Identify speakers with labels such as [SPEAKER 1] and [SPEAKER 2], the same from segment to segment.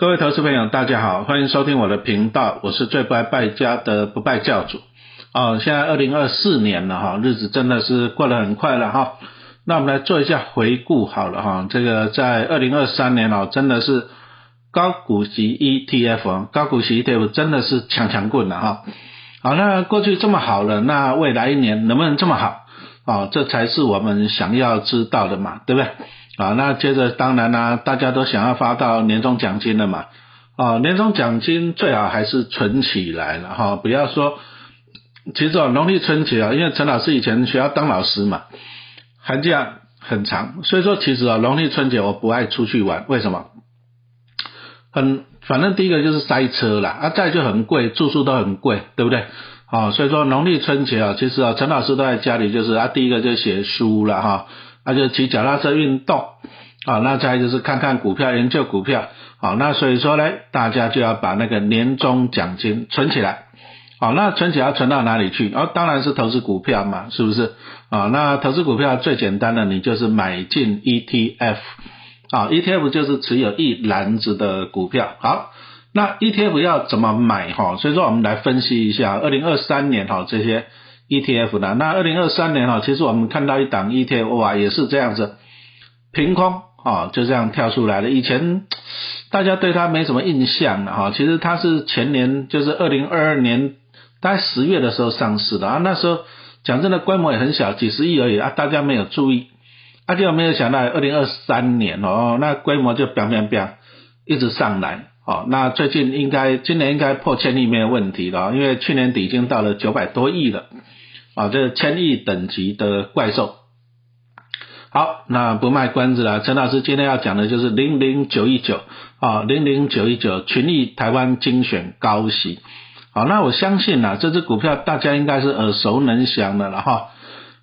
[SPEAKER 1] 各位投资朋友，大家好，欢迎收听我的频道，我是最不爱败家的不败教主。哦，现在二零二四年了哈，日子真的是过得很快了哈。那我们来做一下回顾好了哈，这个在二零二三年哦，真的是高股息 ETF，高股息 ETF 真的是强强棍了哈。好，那过去这么好了，那未来一年能不能这么好？哦，这才是我们想要知道的嘛，对不对？啊，那接着当然啦，大家都想要发到年终奖金了嘛。啊，年终奖金最好还是存起来了哈，不要说，其实哦，农历春节啊，因为陈老师以前学校当老师嘛，寒假很长，所以说其实啊，农历春节我不爱出去玩，为什么？很，反正第一个就是塞车啦，啊，再就很贵，住宿都很贵，对不对？啊，所以说农历春节啊，其实啊，陈老师都在家里，就是啊，第一个就写书了哈，那就骑脚踏车运动，啊，那再就是看看股票，研究股票，好，那所以说呢，大家就要把那个年终奖金存起来，好，那存起来存到哪里去？哦，当然是投资股票嘛，是不是？啊，那投资股票最简单的，你就是买进 ETF。啊，ETF 就是持有一篮子的股票。好，那 ETF 要怎么买哈？所以说我们来分析一下二零二三年哈这些 ETF 的。那二零二三年哈，其实我们看到一档 ETF 哇，也是这样子，凭空啊就这样跳出来了。以前大家对它没什么印象的哈，其实它是前年就是二零二二年大概十月的时候上市的啊，那时候讲真的规模也很小，几十亿而已啊，大家没有注意。他就没有想到，二零二三年哦，那规模就飙飙飙，一直上来哦。那最近应该今年应该破千亿没有问题了，因为去年底已经到了九百多亿了啊，这千亿等级的怪兽。好，那不卖关子了，陈老师今天要讲的就是零零九一九啊，零零九一九群益台湾精选高息。好，那我相信啊，这只股票大家应该是耳熟能详的了哈。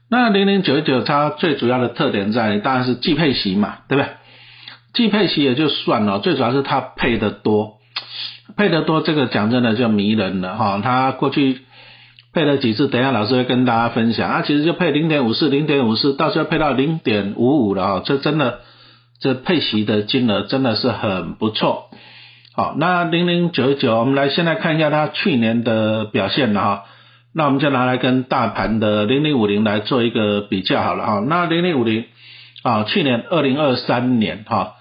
[SPEAKER 1] 那零零九一九它最主要的特点在当然是既配息嘛，对不对？既配息也就算了，最主要是它配的多，配的多这个讲真的就迷人了哈。它过去配了几次，等下老师会跟大家分享啊。其实就配零点五四，零点五四，到时候配到零点五五了哈。这真的这配息的金额真的是很不错。好，那零零九九我们来先来看一下它去年的表现了哈。那我们就拿来跟大盘的零零五零来做一个比较好了哈。那零零五零啊，去年二零二三年哈，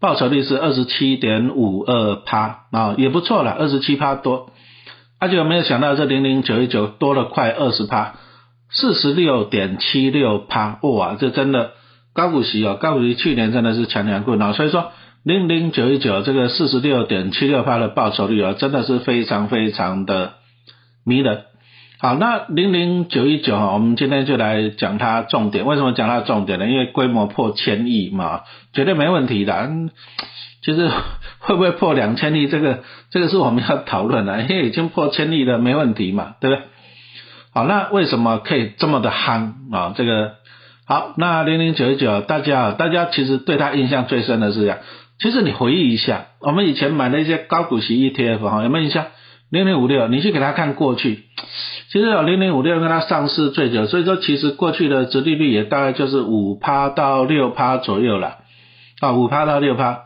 [SPEAKER 1] 报酬率是二十七点五二趴啊，也不错了，二十七趴多。大家有没有想到这零零九一九多了快二十趴，四十六点七六趴，哇，这真的高股息哦，高股息去年真的是强强棍哦。所以说零零九一九这个四十六点七六趴的报酬率啊，真的是非常非常的迷人。好，那零零九一九哈，我们今天就来讲它重点。为什么讲它重点呢？因为规模破千亿嘛，绝对没问题的。就是 会不会破两千亿，这个这个是我们要讨论的。因为已经破千亿了，没问题嘛，对不对？好，那为什么可以这么的憨啊？这个好，那零零九一九，大家大家其实对它印象最深的是这样。其实你回忆一下，我们以前买的一些高股息 ETF 哈，有没有印象？零零五六，你去给他看过去。其实有零零五六跟它上市最久，所以说其实过去的殖利率也大概就是五趴到六趴左右了，啊五趴到六趴，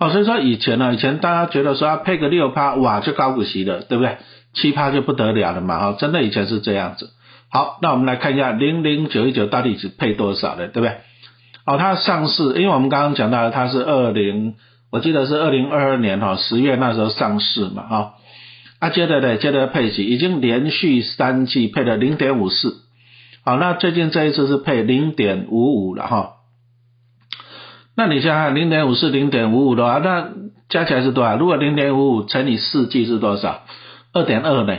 [SPEAKER 1] 哦所以说以前呢，以前大家觉得说要配个六趴，哇就高股息了，对不对？七趴就不得了了嘛，哈真的以前是这样子。好，那我们来看一下零零九一九到底是配多少的，对不对？哦它上市，因为我们刚刚讲到它是二零，我记得是二零二二年哈十月那时候上市嘛，哈。啊，接着呢，接着配息，已经连续三季配了零点五四，好，那最近这一次是配零点五五了哈。那你想想，零点五四、零点五五的话，那加起来是多少？如果零点五五乘以四季是多少？二点二呢？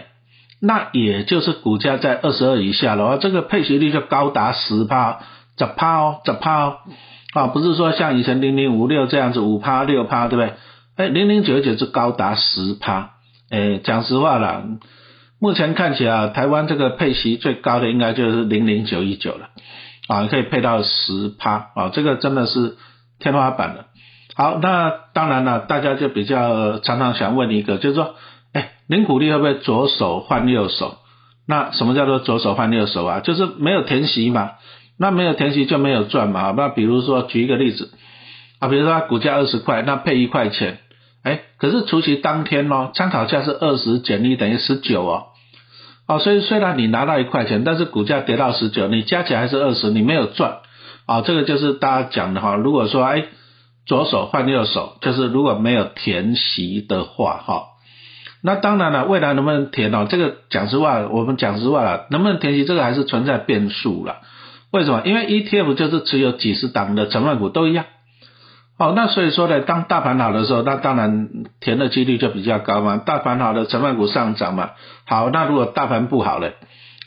[SPEAKER 1] 那也就是股价在二十二以下的话，这个配息率就高达十趴、十趴哦，十趴哦，啊，不是说像以前零零五六这样子五趴、六趴，对不对？哎，零零九九是高达十趴。诶，讲实话啦，目前看起来台湾这个配息最高的应该就是零零九一九了，啊，可以配到十趴，啊，这个真的是天花板了。好，那当然了，大家就比较常常想问一个，就是说，哎，零股利会不会左手换右手？那什么叫做左手换右手啊？就是没有填息嘛，那没有填息就没有赚嘛。那比如说举一个例子，啊，比如说它股价二十块，那配一块钱。哎，可是除息当天哦，参考价是二十减一等于十九哦，哦，所以虽然你拿到一块钱，但是股价跌到十九，你加起来还是二十，你没有赚，啊，这个就是大家讲的哈，如果说哎，左手换右手，就是如果没有填息的话哈，那当然了，未来能不能填哦，这个讲实话，我们讲实话了，能不能填息这个还是存在变数了，为什么？因为 ETF 就是持有几十档的成分股都一样。哦，那所以说呢，当大盘好的时候，那当然填的几率就比较高嘛。大盘好的成分股上涨嘛。好，那如果大盘不好了，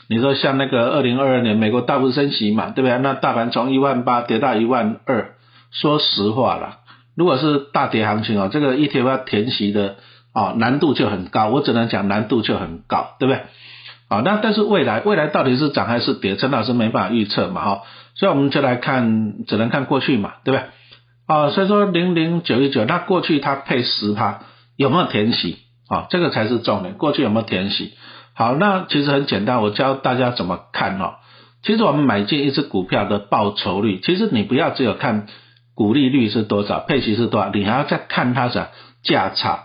[SPEAKER 1] 你说像那个二零二二年美国大幅升息嘛，对不对？那大盘从一万八跌到一万二，说实话啦，如果是大跌行情哦，这个 ETF 要填息的哦难度就很高，我只能讲难度就很高，对不对？啊，那但是未来未来到底是涨还是跌，陈老师没办法预测嘛，哈，所以我们就来看，只能看过去嘛，对不对？啊，所以说零零九一九，那过去它配十趴有没有填息啊？这个才是重点，过去有没有填息？好，那其实很简单，我教大家怎么看哦。其实我们买进一只股票的报酬率，其实你不要只有看股利率是多少，配息是多少，你还要再看它的价差。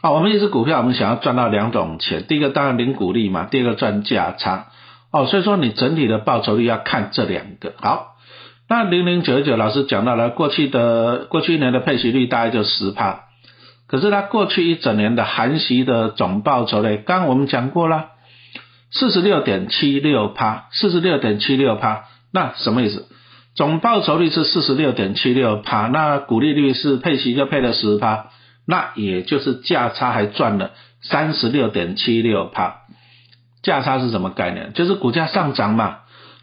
[SPEAKER 1] 啊，我们一只股票，我们想要赚到两种钱，第一个当然零股利嘛，第二个赚价差。哦，所以说你整体的报酬率要看这两个。好。那零零九九老师讲到了，过去的过去一年的配息率大概就十趴，可是它过去一整年的含息的总报酬率，刚我们讲过了，四十六点七六趴，四十六点七六趴，那什么意思？总报酬率是四十六点七六趴，那股利率是配息就配了十趴，那也就是价差还赚了三十六点七六趴，价差是什么概念？就是股价上涨嘛。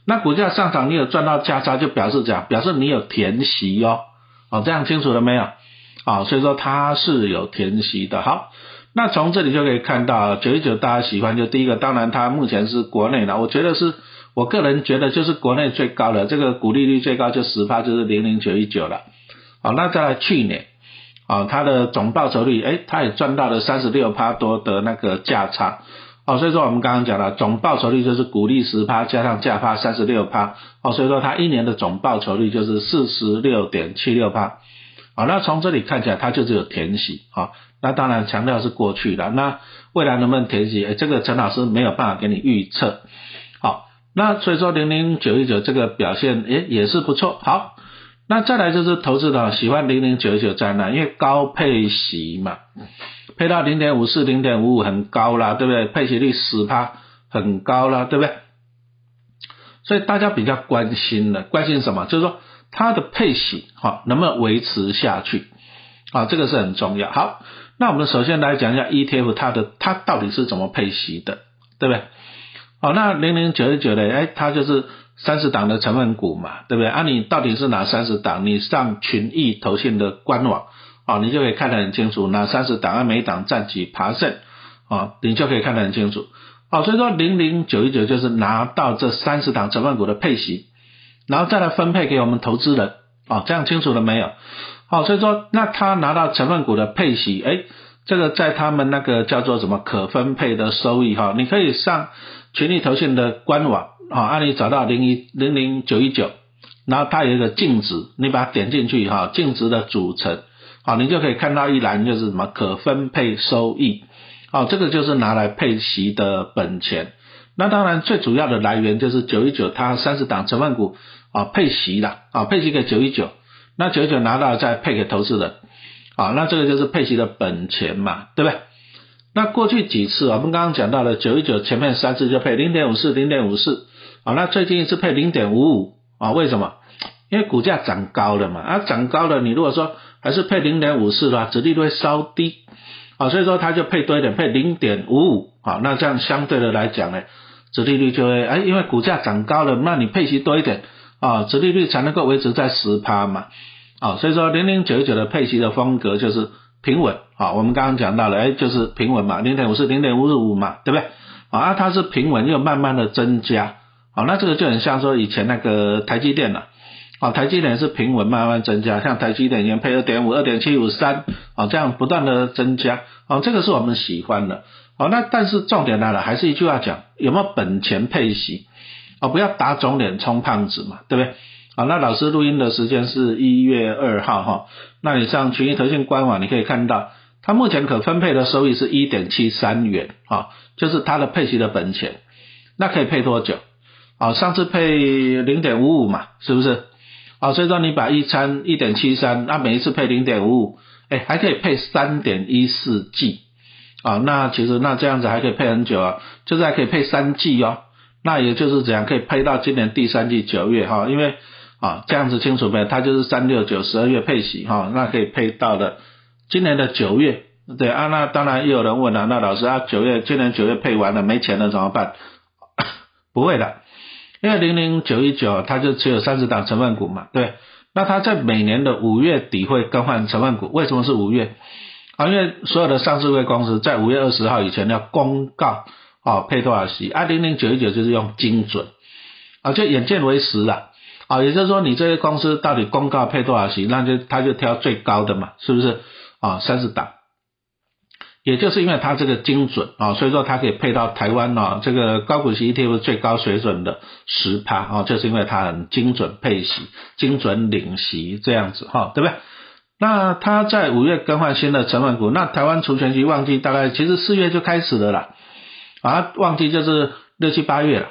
[SPEAKER 1] 那股价上涨，你有赚到价差，就表示这样，表示你有填息哦，哦，这样清楚了没有？啊，所以说它是有填息的。好，那从这里就可以看到，九一九大家喜欢，就第一个，当然它目前是国内的，我觉得是我个人觉得就是国内最高的，这个股利率最高就十趴，就是零零九一九了。好，那在去年，啊，它的总报酬率，哎，它也赚到了三十六趴多的那个价差。哦，所以说我们刚刚讲了，总报酬率就是股利十趴加上价趴三十六趴，哦，所以说它一年的总报酬率就是四十六点七六趴，好，那从这里看起来它就是有填息，好，那当然强调是过去的，那未来能不能填息，哎，这个陈老师没有办法给你预测，好，那所以说零零九一九这个表现，哎，也是不错，好，那再来就是投资者喜欢零零九一九在哪，因为高配息嘛。配到零点五四、零点五五很高啦，对不对？配息率十趴很高啦，对不对？所以大家比较关心的，关心什么？就是说它的配息哈能不能维持下去？啊，这个是很重要。好，那我们首先来讲一下 ETF 它的它到底是怎么配息的，对不对？好，那零零九十九的，哎，它就是三十档的成分股嘛，对不对？啊，你到底是哪三十档？你上群益投信的官网。啊，你就可以看得很清楚，哪三十档案每档占几爬胜，啊，你就可以看得很清楚。好，所以说零零九一九就是拿到这三十档成分股的配息，然后再来分配给我们投资人，啊，这样清楚了没有？好，所以说那他拿到成分股的配息，哎，这个在他们那个叫做什么可分配的收益哈，你可以上群力投信的官网，啊，按你找到零一零零九一九，然后它有一个净值，你把它点进去哈，净值的组成。好，你就可以看到一栏就是什么可分配收益，好，这个就是拿来配息的本钱。那当然最主要的来源就是九一九它三十档成分股啊配息的啊配息给九一九，那九一九拿到再配给投资人，啊，那这个就是配息的本钱嘛，对不对？那过去几次我们刚刚讲到了九一九前面三次就配零点五四零点五四，啊，那最近一次配零点五五啊，为什么？因为股价涨高了嘛，啊涨高了，你如果说还是配零点五四的话，殖利率会稍低，啊，所以说它就配多一点，配零点五五，啊，那这样相对的来讲呢，殖利率就会，哎，因为股价涨高了，那你配息多一点，啊，殖利率才能够维持在十趴嘛，啊，所以说零零九九的配息的风格就是平稳，啊，我们刚刚讲到了，哎，就是平稳嘛，零点五四、零点五五嘛，对不对？啊，它是平稳又慢慢的增加，啊，那这个就很像说以前那个台积电了。台积电是平稳慢慢增加，像台积电年配二点五、二点七五三，啊，这样不断的增加，啊，这个是我们喜欢的，好，那但是重点来了，还是一句话讲，有没有本钱配息，啊，不要打肿脸充胖子嘛，对不对？啊，那老师录音的时间是一月二号哈，那你上群益投信官网，你可以看到它目前可分配的收益是一点七三元啊，就是它的配息的本钱，那可以配多久？啊，上次配零点五五嘛，是不是？啊，所以说你把一餐一点七三，那每一次配零点五五，哎，还可以配三点一四 G，啊，那其实那这样子还可以配很久啊，就是还可以配三季哦，那也就是怎样可以配到今年第三季九月哈，因为啊这样子清楚没有？它就是三六九十二月配息哈，那可以配到的今年的九月，对啊，那当然也有人问了，那老师啊九月今年九月配完了没钱了怎么办？不会的。因为零零九一九它就持有三十档成分股嘛，对，那它在每年的五月底会更换成分股，为什么是五月？啊，因为所有的上市会公司在五月二十号以前要公告啊配多少息，啊零零九一九就是用精准，啊就眼见为实了，啊也就是说你这些公司到底公告配多少息，那就他就挑最高的嘛，是不是？啊三十档。也就是因为它这个精准啊，所以说它可以配到台湾呢这个高股息 ETF 最高水准的十趴啊，就是因为它很精准配息、精准领息这样子哈，对不对？那它在五月更换新的成分股，那台湾除权期旺季大概其实四月就开始了啦，啊，旺季就是六七八月了，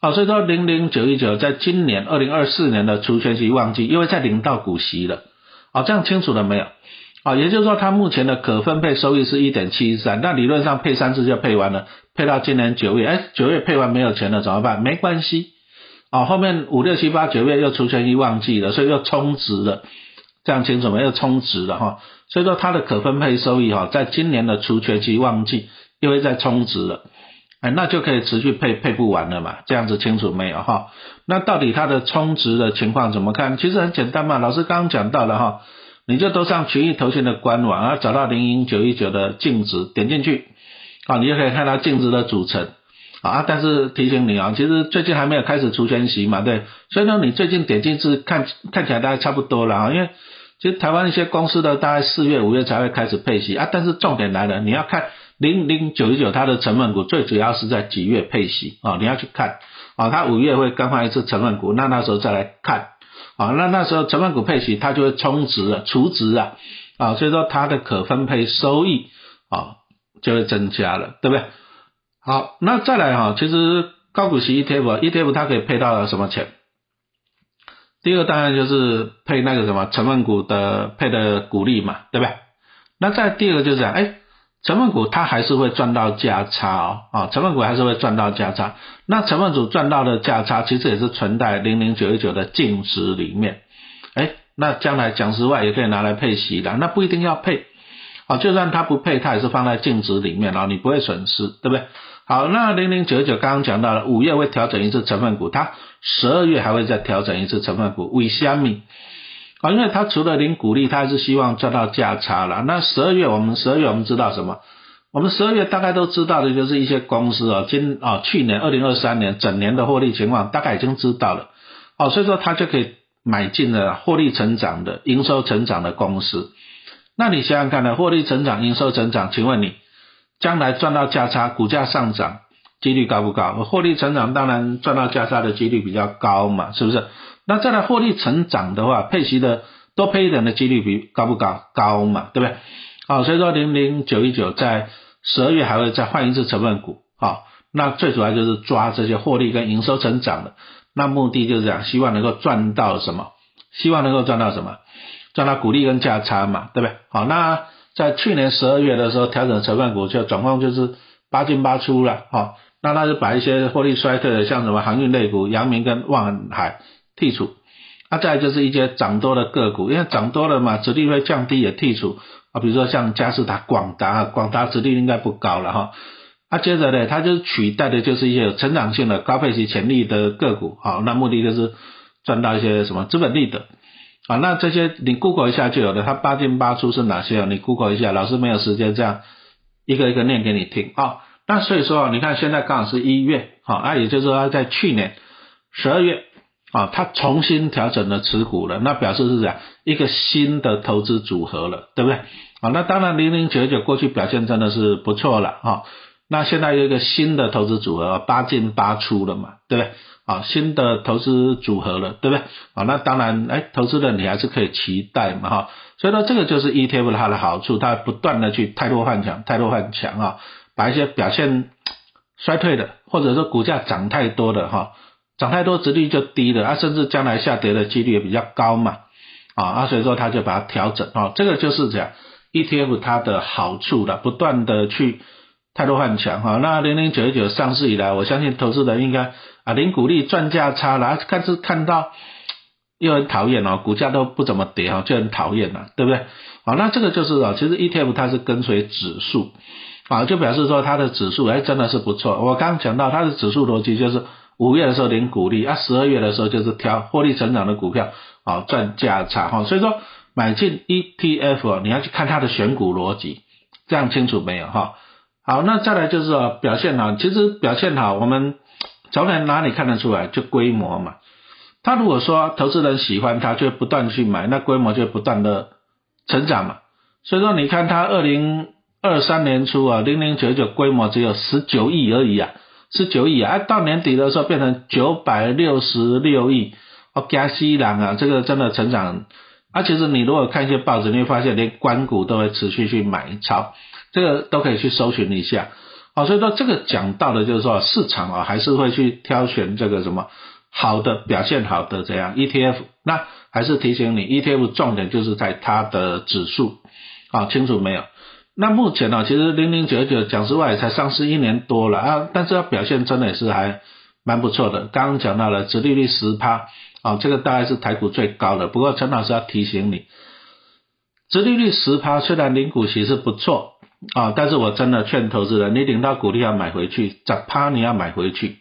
[SPEAKER 1] 啊，所以说零零九一九在今年二零二四年的除权期旺季，因为在领到股息了，啊，这样清楚了没有？啊，也就是说，它目前的可分配收益是一点七三，那理论上配三次就配完了，配到今年九月，哎，九月配完没有钱了怎么办？没关系，啊，后面五六七八九月又除权益旺季了，所以又充值了，这样清楚没？又充值了哈，所以说它的可分配收益哈，在今年的除权期旺季又会再充值了，哎，那就可以持续配配不完了嘛，这样子清楚没有哈？那到底它的充值的情况怎么看？其实很简单嘛，老师刚刚讲到了哈。你就都上群益投信的官网啊，找到零零九一九的净值，点进去啊，你就可以看到净值的组成啊。但是提醒你啊，其实最近还没有开始除权息嘛，对，所以呢，你最近点进去看看起来大概差不多了啊，因为其实台湾一些公司的大概四月五月才会开始配息啊。但是重点来了，你要看零零九一九它的成分股最主要是在几月配息啊，你要去看啊，它五月会更换一次成分股，那那时候再来看。啊，那那时候成分股配息，它就会充值啊，除值啊，啊，所以说它的可分配收益啊就会增加了，对不对？好，那再来哈，其实高股息 ETF，ETF 它可以配到什么钱？第二当然就是配那个什么成分股的配的股利嘛，对不对？那再第二个就是讲，哎。成分股它还是会赚到价差哦，啊，成分股还是会赚到价差。那成分股赚到的价差，其实也是存在零零九一九的净值里面。哎，那将来讲实话也可以拿来配息的，那不一定要配，啊，就算它不配，它也是放在净值里面，然后你不会损失，对不对？好，那零零九一九刚刚讲到了，五月会调整一次成分股，它十二月还会再调整一次成分股，为虾米？啊，因为他除了领股利，他还是希望赚到价差了。那十二月，我们十二月我们知道什么？我们十二月大概都知道的就是一些公司啊，今啊去年二零二三年整年的获利情况大概已经知道了。哦，所以说他就可以买进了获利成长的、营收成长的公司。那你想想看呢？获利成长、营收成长，请问你将来赚到价差、股价上涨几率高不高？获利成长当然赚到价差的几率比较高嘛，是不是？那再来获利成长的话，配息的多配一点的几率比高不高？高嘛，对不对？好，所以说零零九一九在十二月还会再换一次成分股，好，那最主要就是抓这些获利跟营收成长的，那目的就是讲希望能够赚到什么？希望能够赚到什么？赚到股利跟价差嘛，对不对？好，那在去年十二月的时候调整成分股，就总共就是八进八出了，好，那他就把一些获利衰退的，像什么航运类股、阳明跟万海。剔除，啊，再就是一些涨多的个股，因为涨多了嘛，殖利率降低也剔除。啊，比如说像嘉士达、广达，广达殖利率应该不高了哈，啊，接着呢，它就是取代的就是一些有成长性的高配息潜力的个股，好，那目的就是赚到一些什么资本利得，啊，那这些你 Google 一下就有了，它八进八出是哪些啊？你 Google 一下，老师没有时间这样一个一个念给你听。啊，那所以说你看现在刚好是一月，好，那也就是说在去年十二月。啊，他重新调整了持股了，那表示是这样一个新的投资组合了，对不对？啊，那当然零零九九过去表现真的是不错了啊，那现在有一个新的投资组合，八进八出了嘛，对不对？啊新的投资组合了，对不对？啊，那当然，哎，投资人你还是可以期待嘛哈。所以说这个就是 ETF 它的好处，它不断的去太多换强，太多换强啊，把一些表现衰退的，或者说股价涨太多的哈，涨太多，值率就低了啊，甚至将来下跌的几率也比较高嘛。啊啊，所以说他就把它调整啊，这个就是讲 ETF 它的好处了，不断的去太多换强哈。那零零九一九上市以来，我相信投资人应该啊零股利赚价差了，看是看到又很讨厌哦，股价都不怎么跌哈，就很讨厌了，对不对？好，那这个就是啊，其实 ETF 它是跟随指数啊，就表示说它的指数哎真的是不错。我刚讲到它的指数逻辑就是五月的时候领股利啊，十二月的时候就是挑获利成长的股票。好赚价差哈，所以说买进 ETF 你要去看它的选股逻辑，这样清楚没有哈？好，那再来就是说表现好，其实表现好，我们从哪哪里看得出来？就规模嘛。他如果说投资人喜欢它，就不断去买，那规模就不断的成长嘛。所以说你看它二零二三年初啊，零零九九规模只有十九亿而已啊，十九亿啊，到年底的时候变成九百六十六亿。哦加西兰啊，这个真的成长，啊，其实你如果看一些报纸，你会发现连关股都会持续去买超，这个都可以去搜寻一下。好，所以说这个讲到的就是说市场啊，还是会去挑选这个什么好的表现好的这样 ETF。那还是提醒你，ETF 重点就是在它的指数，好清楚没有？那目前呢，其实零零九九讲实话也才上市一年多了啊，但是它表现真的也是还蛮不错的。刚刚讲到了，殖利率十趴。啊，这个大概是台股最高的。不过陈老师要提醒你，殖利率十趴，虽然领股息是不错啊，但是我真的劝投资人，你领到股利要买回去，十趴你要买回去。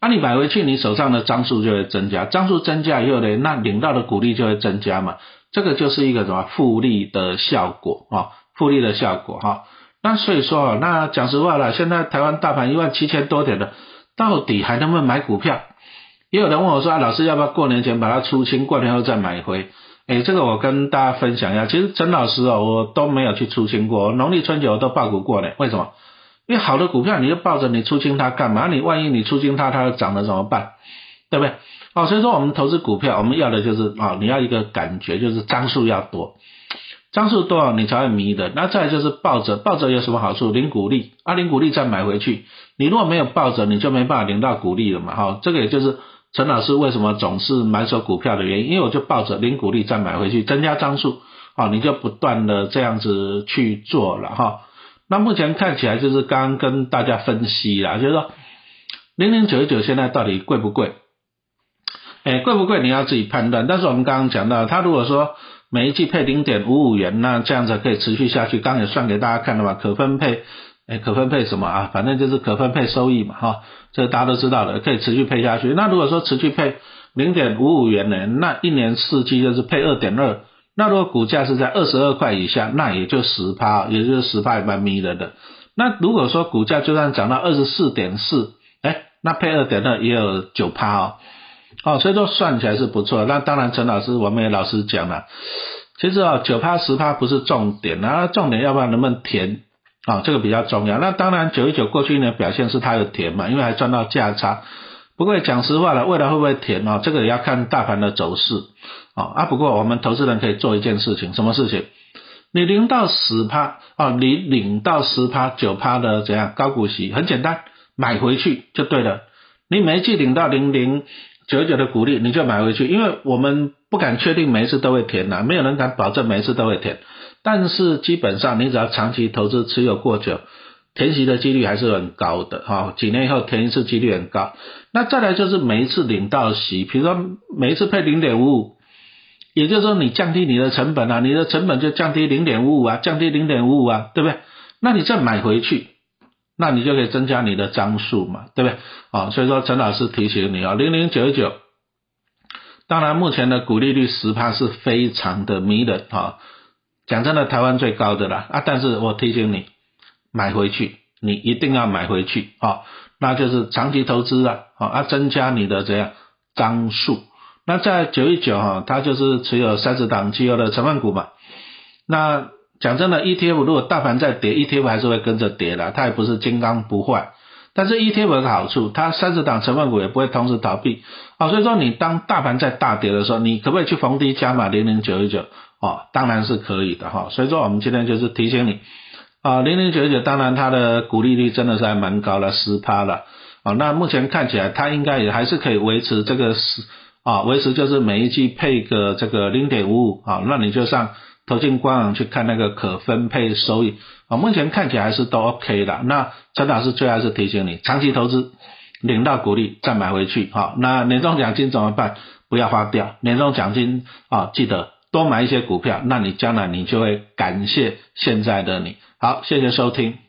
[SPEAKER 1] 那你买回去，你手上的张数就会增加，张数增加以后呢，那领到的股利就会增加嘛。这个就是一个什么复利的效果啊，复利的效果哈。那所以说，那讲实话了，现在台湾大盘一万七千多点的，到底还能不能买股票？也有人问我说：“啊，老师要不要过年前把它出清，过年后再买回？”哎，这个我跟大家分享一下。其实陈老师哦，我都没有去出清过，农历春节我都报股过呢。为什么？因为好的股票你就抱着，你出清它干嘛？你万一你出清它，它涨了怎么办？对不对？哦，所以说我们投资股票，我们要的就是啊，你要一个感觉，就是张数要多，张数多少你才会迷的。那再就是抱着，抱着有什么好处？领股利，啊，领股利再买回去。你如果没有抱着，你就没办法领到股利了嘛。哈，这个也就是。陈老师为什么总是买手股票的原因？因为我就抱着零股利再买回去，增加张数，啊，你就不断的这样子去做了哈。那目前看起来就是刚跟大家分析啦，就是说零零九九现在到底贵不贵？哎，贵不贵你要自己判断。但是我们刚刚讲到，它如果说每一季配零点五五元，那这样子可以持续下去。刚也算给大家看了嘛，可分配。哎，可分配什么啊？反正就是可分配收益嘛，哈，这大家都知道的，可以持续配下去。那如果说持续配零点五五元呢，那一年四季就是配二点二。那如果股价是在二十二块以下，那也就十趴，也就是十趴蛮迷人的。那如果说股价就算涨到二十四点四，哎，那配二点二也有九趴哦，哦，所以说算起来是不错。那当然，陈老师我们也老师讲了，其实啊，九趴十趴不是重点，那重点要不然能不能填？啊，这个比较重要。那当然，九一九过去一年表现是它有填嘛，因为还赚到价差。不过讲实话了，未来会不会填啊？这个也要看大盘的走势啊。啊，不过我们投资人可以做一件事情，什么事情？你零到十趴啊，你领到十趴九趴的怎样高股息？很简单，买回去就对了。你每一季领到零零九一九的鼓励，你就买回去，因为我们不敢确定每一次都会填呐，没有人敢保证每一次都会填。但是基本上，你只要长期投资持有过久，填息的几率还是很高的哈。几年以后填一次几率很高。那再来就是每一次领到息，比如说每一次配零点五五，也就是说你降低你的成本啊，你的成本就降低零点五五啊，降低零点五五啊，对不对？那你再买回去，那你就可以增加你的张数嘛，对不对？啊，所以说陈老师提醒你啊，零零九九，当然目前的股利率十趴是非常的迷人啊。讲真的，台湾最高的啦啊！但是我提醒你，买回去，你一定要买回去啊！那就是长期投资啊，啊，增加你的这样张数。那在九一九哈，它就是持有三十档期油的成分股嘛。那讲真的，ETF 如果大盘在跌，ETF 还是会跟着跌的，它也不是金刚不坏。但是 ETF 有个好处，它三十档成分股也不会同时倒闭啊，所以说你当大盘在大跌的时候，你可不可以去逢低加码零零九一九？啊，当然是可以的哈。所以说我们今天就是提醒你啊，零零九一九当然它的股利率真的是还蛮高的，十趴了啊。那目前看起来它应该也还是可以维持这个十啊，维持就是每一季配个这个零点五五啊，那你就上投进官网去看那个可分配收益啊，目前看起来还是都 OK 的。那陈老师最后是提醒你，长期投资领到股利再买回去哈。那年终奖金怎么办？不要花掉，年终奖金啊，记得。多买一些股票，那你将来你就会感谢现在的你。好，谢谢收听。